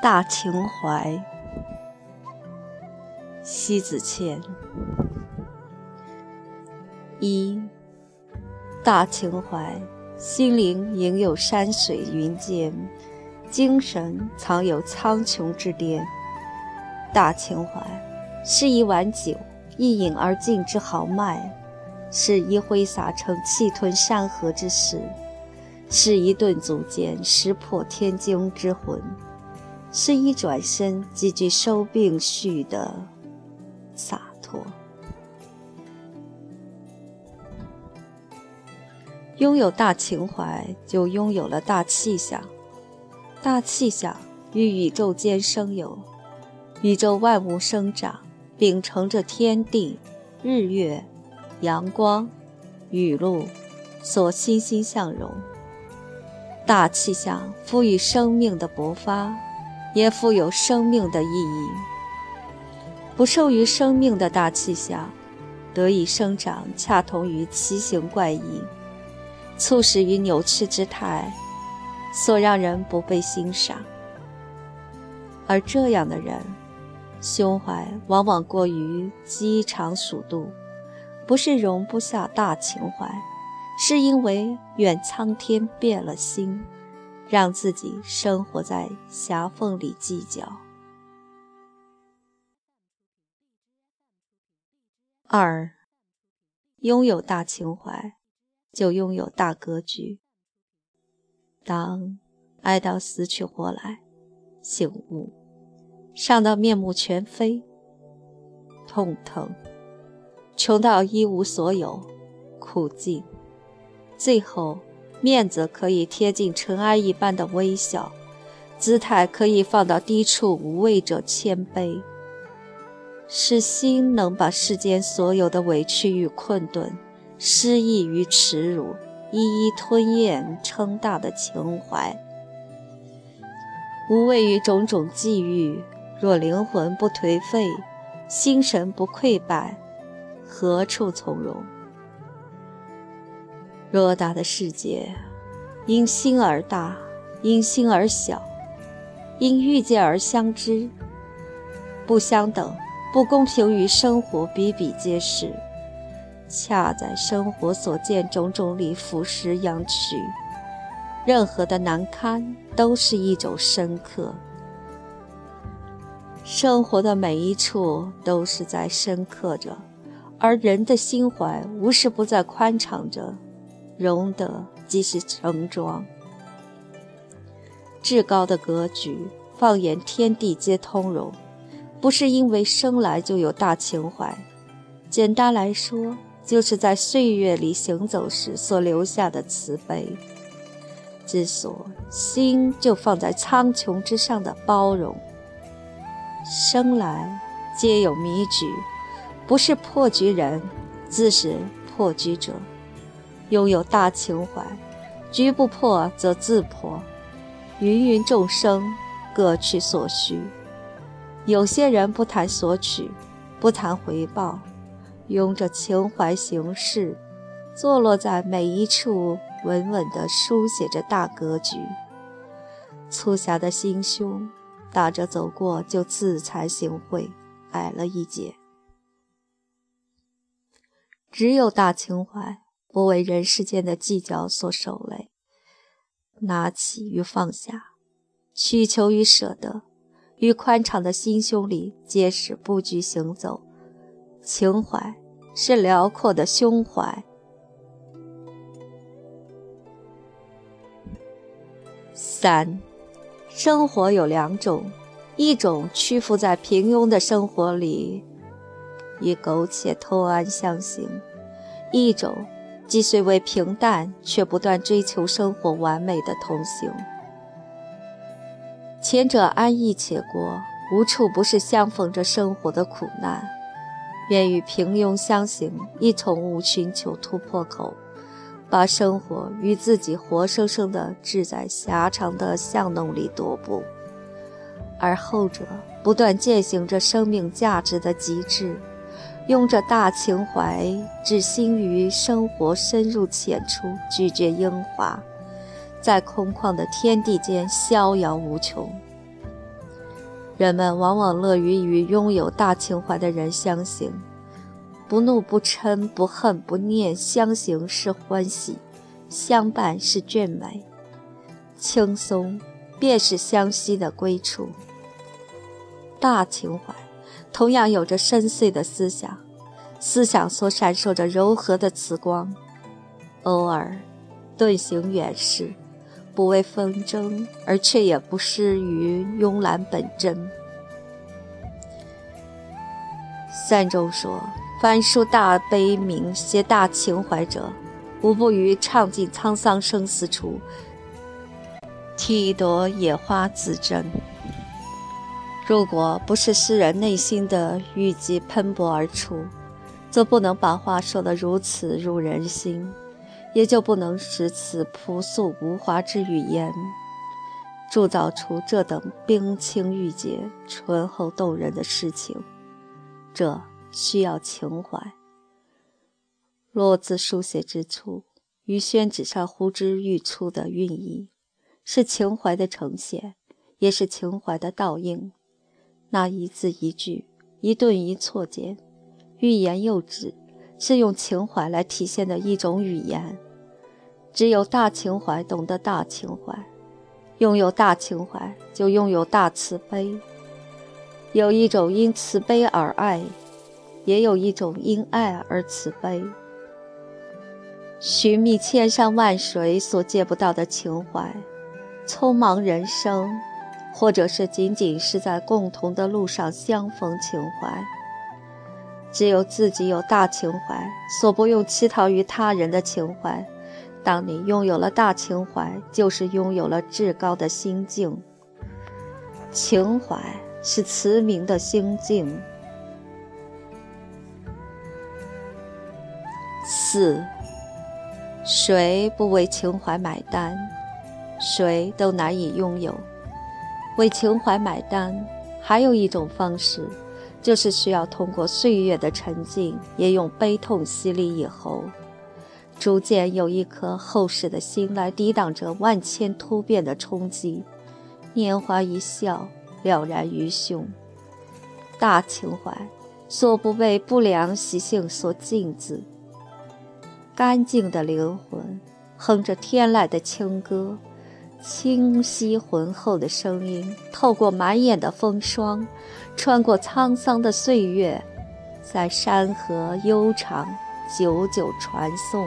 大情怀，西子谦。一大情怀，心灵隐有山水云间，精神藏有苍穹之巅。大情怀，是一碗酒，一饮而尽之豪迈，是一挥洒成气吞山河之势，是一顿足剑识破天惊之魂。是一转身即具收并蓄的洒脱。拥有大情怀，就拥有了大气象。大气象与宇宙间生有，宇宙万物生长，秉承着天地、日月、阳光、雨露所欣欣向荣。大气象赋予生命的勃发。也富有生命的意义。不受于生命的大气象，得以生长，恰同于奇形怪异，促使于扭曲之态，所让人不被欣赏。而这样的人，胸怀往往过于饥肠鼠肚，不是容不下大情怀，是因为愿苍天变了心。让自己生活在狭缝里计较。二，拥有大情怀，就拥有大格局。当爱到死去活来，醒悟，伤到面目全非，痛疼，穷到一无所有，苦尽，最后。面子可以贴近尘埃一般的微笑，姿态可以放到低处，无畏者谦卑。是心能把世间所有的委屈与困顿、失意与耻辱一一吞咽撑大的情怀，无畏于种种际遇。若灵魂不颓废，心神不溃败，何处从容？偌大的世界，因心而大，因心而小，因遇见而相知。不相等、不公平于生活比比皆是，恰在生活所见种种里俯拾扬取。任何的难堪都是一种深刻，生活的每一处都是在深刻着，而人的心怀无时不在宽敞着。容得即是盛装，至高的格局，放眼天地皆通融，不是因为生来就有大情怀，简单来说，就是在岁月里行走时所留下的慈悲之所，心就放在苍穹之上的包容。生来皆有迷局，不是破局人，自是破局者。拥有大情怀，局不破则自破。芸芸众生各取所需，有些人不谈索取，不谈回报，拥着情怀行事，坐落在每一处，稳稳地书写着大格局。粗狭的心胸，打着走过就自惭形秽，矮了一截。只有大情怀。不为人世间的计较所受累，拿起与放下，需求与舍得，与宽敞的心胸里皆是不拘行走。情怀是辽阔的胸怀。三，生活有两种，一种屈服在平庸的生活里，与苟且偷安相行；一种。既虽为平淡，却不断追求生活完美的同行。前者安逸且过，无处不是相逢着生活的苦难；愿与平庸相行，亦从无寻求突破口，把生活与自己活生生地置在狭长的巷弄里踱步。而后者不断践行着生命价值的极致。用着大情怀，只心于生活深入浅出，拒绝英华，在空旷的天地间逍遥无穷。人们往往乐于与拥有大情怀的人相行，不怒不嗔不恨不念，相行是欢喜，相伴是眷美，轻松便是相惜的归处。大情怀同样有着深邃的思想，思想所闪烁着柔和的慈光，偶尔遁行远视。不为纷争，而却也不失于慵懒本真。三中说：“凡书大悲悯、写大情怀者，无不于唱尽沧桑生死处，剃一朵野花自珍。如果不是诗人内心的郁积喷薄而出，则不能把话说得如此入人心。”也就不能使此朴素无华之语言，铸造出这等冰清玉洁、醇厚动人的诗情。这需要情怀。落字书写之初，于宣纸上呼之欲出的韵意，是情怀的呈现，也是情怀的倒映。那一字一句、一顿一错间，欲言又止。是用情怀来体现的一种语言。只有大情怀懂得大情怀，拥有大情怀就拥有大慈悲。有一种因慈悲而爱，也有一种因爱而慈悲。寻觅千山万水所借不到的情怀，匆忙人生，或者是仅仅是在共同的路上相逢情怀。只有自己有大情怀，所不用乞讨于他人的情怀。当你拥有了大情怀，就是拥有了至高的心境。情怀是慈明的心境。四，谁不为情怀买单？谁都难以拥有。为情怀买单，还有一种方式。就是需要通过岁月的沉静，也用悲痛洗礼以后，逐渐有一颗厚实的心来抵挡着万千突变的冲击。年华一笑，了然于胸。大情怀所不被不良习性所禁止。干净的灵魂哼着天籁的清歌。清晰浑厚的声音，透过满眼的风霜，穿过沧桑的岁月，在山河悠长，久久传颂。